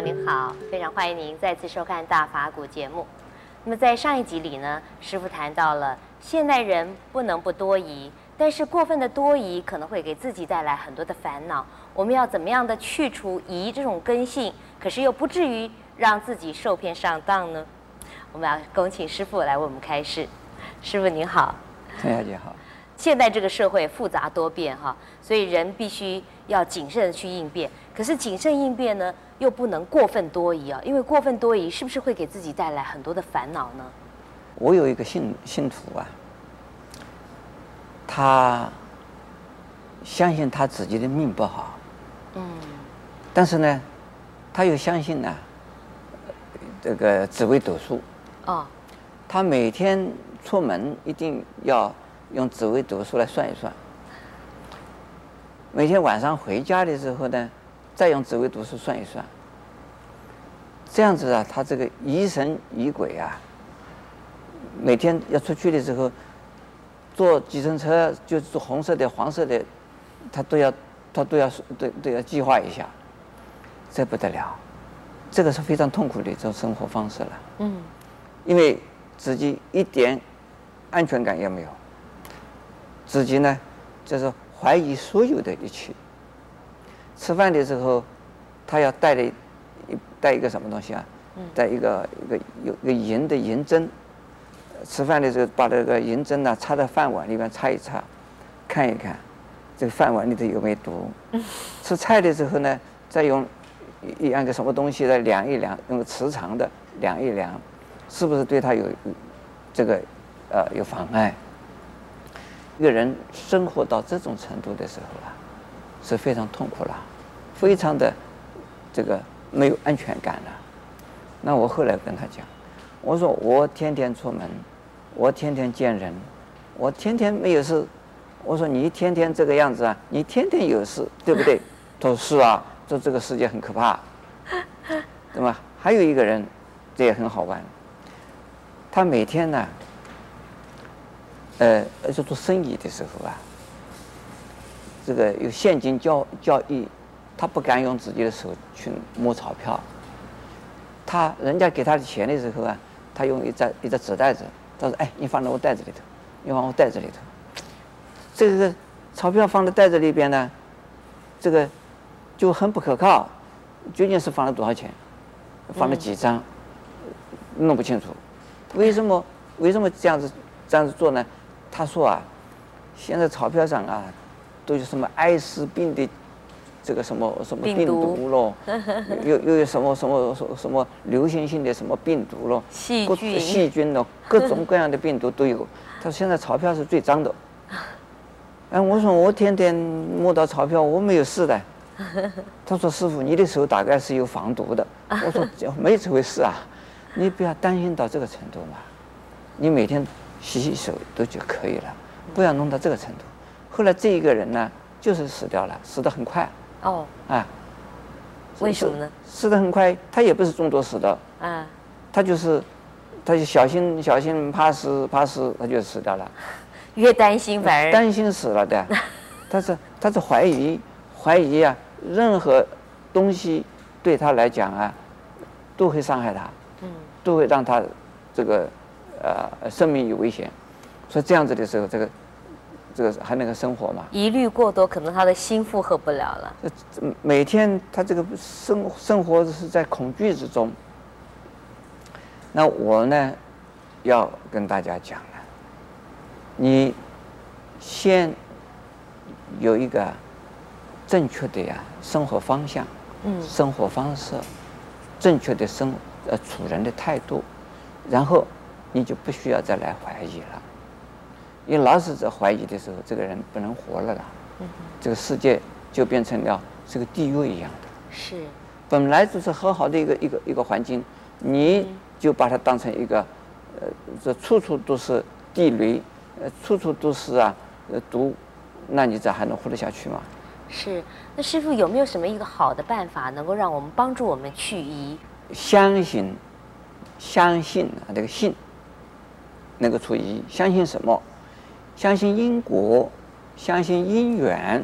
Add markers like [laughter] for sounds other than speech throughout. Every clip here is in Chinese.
您好，非常欢迎您再次收看《大法古》节目。那么在上一集里呢，师傅谈到了现代人不能不多疑，但是过分的多疑可能会给自己带来很多的烦恼。我们要怎么样的去除疑这种根性，可是又不至于让自己受骗上当呢？我们要恭请师傅来为我们开示。师傅您好，陈小姐好。现在这个社会复杂多变哈，所以人必须要谨慎的去应变。可是谨慎应变呢，又不能过分多疑啊，因为过分多疑是不是会给自己带来很多的烦恼呢？我有一个信信徒啊，他相信他自己的命不好，嗯，但是呢，他又相信呢、啊，这个紫微斗数，哦，他每天出门一定要。用紫微斗数来算一算，每天晚上回家的时候呢，再用紫微斗数算一算。这样子啊，他这个疑神疑鬼啊，每天要出去的时候，坐计程车就是坐红色的、黄色的，他都要他都要都都要计划一下，这不得了，这个是非常痛苦的一种生活方式了。嗯，因为自己一点安全感也没有。自己呢，就是怀疑所有的一切。吃饭的时候，他要带了一带一个什么东西啊？带一个一个有一个银的银针。吃饭的时候，把这个银针呢插在饭碗里面擦一擦，看一看这个饭碗里头有没有毒。吃菜的时候呢，再用一样个什么东西来量一量，用个磁场的量一量，是不是对他有这个呃有妨碍？一个人生活到这种程度的时候啊，是非常痛苦了，非常的这个没有安全感了。那我后来跟他讲，我说我天天出门，我天天见人，我天天没有事。我说你天天这个样子啊，你天天有事，对不对？[laughs] 他说是啊，说这个世界很可怕，对吧？还有一个人，这也很好玩，他每天呢。呃，而且做生意的时候啊，这个有现金交交易，他不敢用自己的手去摸钞票。他人家给他的钱的时候啊，他用一张一个纸袋子，他说：“哎，你放在我袋子里头，你放我袋子里头。”这个钞票放在袋子里边呢，这个就很不可靠。究竟是放了多少钱？放了几张？弄不清楚。为什么？为什么这样子这样子做呢？他说啊，现在钞票上啊，都有什么艾滋病的这个什么什么病毒咯，[laughs] 又又有什么什么什么什么流行性的什么病毒咯，细菌细菌咯，[laughs] 各种各样的病毒都有。他说现在钞票是最脏的。[laughs] 哎，我说我天天摸到钞票，我没有事的。他说师傅，你的手大概是有防毒的。我说没这回事啊，你不要担心到这个程度嘛，你每天。洗洗手都就可以了，不要弄到这个程度。后来这一个人呢，就是死掉了，死得很快。哦，啊，为什么呢？死的很快，他也不是中毒死的。啊，他就是，他就小心小心，怕死怕死，他就死掉了。越担心反而担心死了的，[laughs] 他是他是怀疑怀疑啊，任何东西对他来讲啊，都会伤害他，嗯，都会让他这个。呃，生命有危险，所以这样子的时候，这个这个还能够生活吗？疑虑过多，可能他的心负荷不了了。每天他这个生生活是在恐惧之中。那我呢，要跟大家讲了，你先有一个正确的呀生活方向，嗯，生活方式，正确的生呃处人的态度，然后。你就不需要再来怀疑了，因为老是在怀疑的时候，这个人不能活了啦。嗯。这个世界就变成了这个地狱一样的。是。本来就是很好的一个一个一个环境，你就把它当成一个，呃，这处处都是地雷，呃，处处都是啊，呃，毒，那你这还能活得下去吗？是。那师傅有没有什么一个好的办法，能够让我们帮助我们去疑？相信，相信啊，这个信。能够除疑，相信什么？相信因果，相信因缘，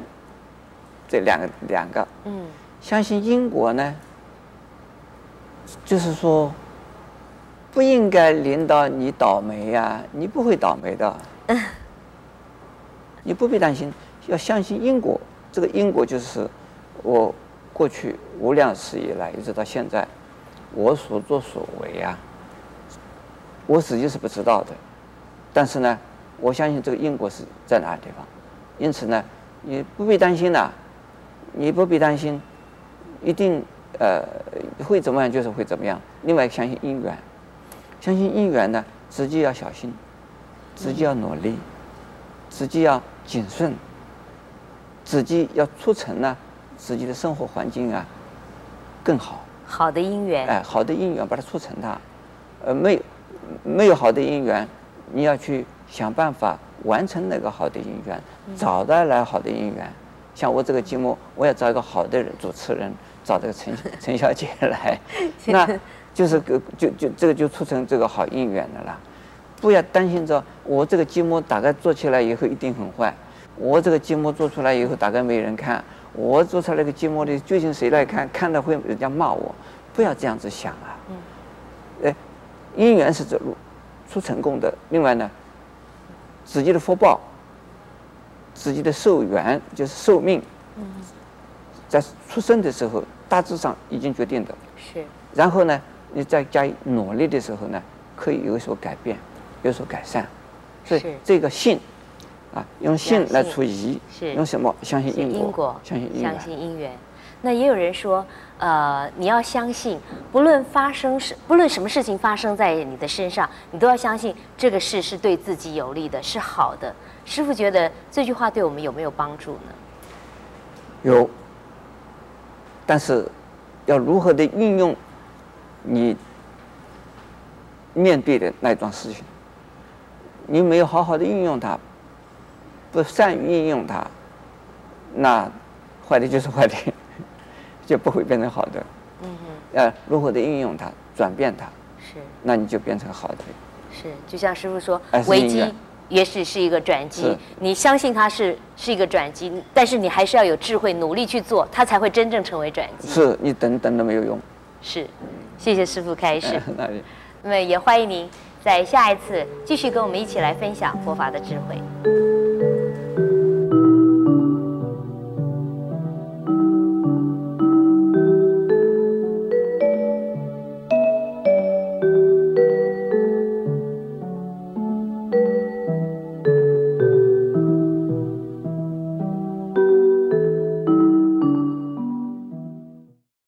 这两个两个。嗯。相信因果呢，就是说，不应该领导你倒霉呀、啊，你不会倒霉的。[laughs] 你不必担心，要相信因果。这个因果就是我过去无量世以来一直到现在，我所作所为啊，我自己是不知道的。但是呢，我相信这个因果是在哪个地方。因此呢，你不必担心呐，你不必担心，一定呃会怎么样就是会怎么样。另外，相信因缘，相信因缘呢，自己要小心，自己要努力，自己要谨慎，自己要促成呢自己的生活环境啊更好。好的姻缘。哎，好的姻缘把它促成它，呃，没有没有好的姻缘，你要去想办法。完成那个好的姻缘，找到来好的姻缘。像我这个节目，我要找一个好的人主持人，找这个陈 [laughs] 陈小姐来，[laughs] 那就是个就就这个就促成这个好姻缘的了。不要担心着我这个节目大概做起来以后一定很坏，我这个节目做出来以后大概没人看，我做出来个节目的究竟谁来看？看了会人家骂我，不要这样子想啊。哎，姻缘是走路出成功的。另外呢。自己的福报，自己的寿元就是寿命，在出生的时候大致上已经决定的。是。然后呢，你再加以努力的时候呢，可以有所改变，有所改善。所以这个信，啊，用信来除疑，是用什么？相信因果，因果相信因缘。那也有人说。呃，你要相信，不论发生什，不论什么事情发生在你的身上，你都要相信这个事是对自己有利的，是好的。师傅觉得这句话对我们有没有帮助呢？有，但是要如何的运用你面对的那一桩事情，你没有好好的运用它，不善于运用它，那坏的就是坏的。就不会变成好的，嗯哼，呃，如何的运用它，转变它，是，那你就变成好的。是，就像师傅说，危机也许是一个转机，你相信它是是一个转机，但是你还是要有智慧，努力去做，它才会真正成为转机。是你等等都没有用。是，谢谢师傅开示。[laughs] 那里，那么也欢迎您在下一次继续跟我们一起来分享佛法的智慧。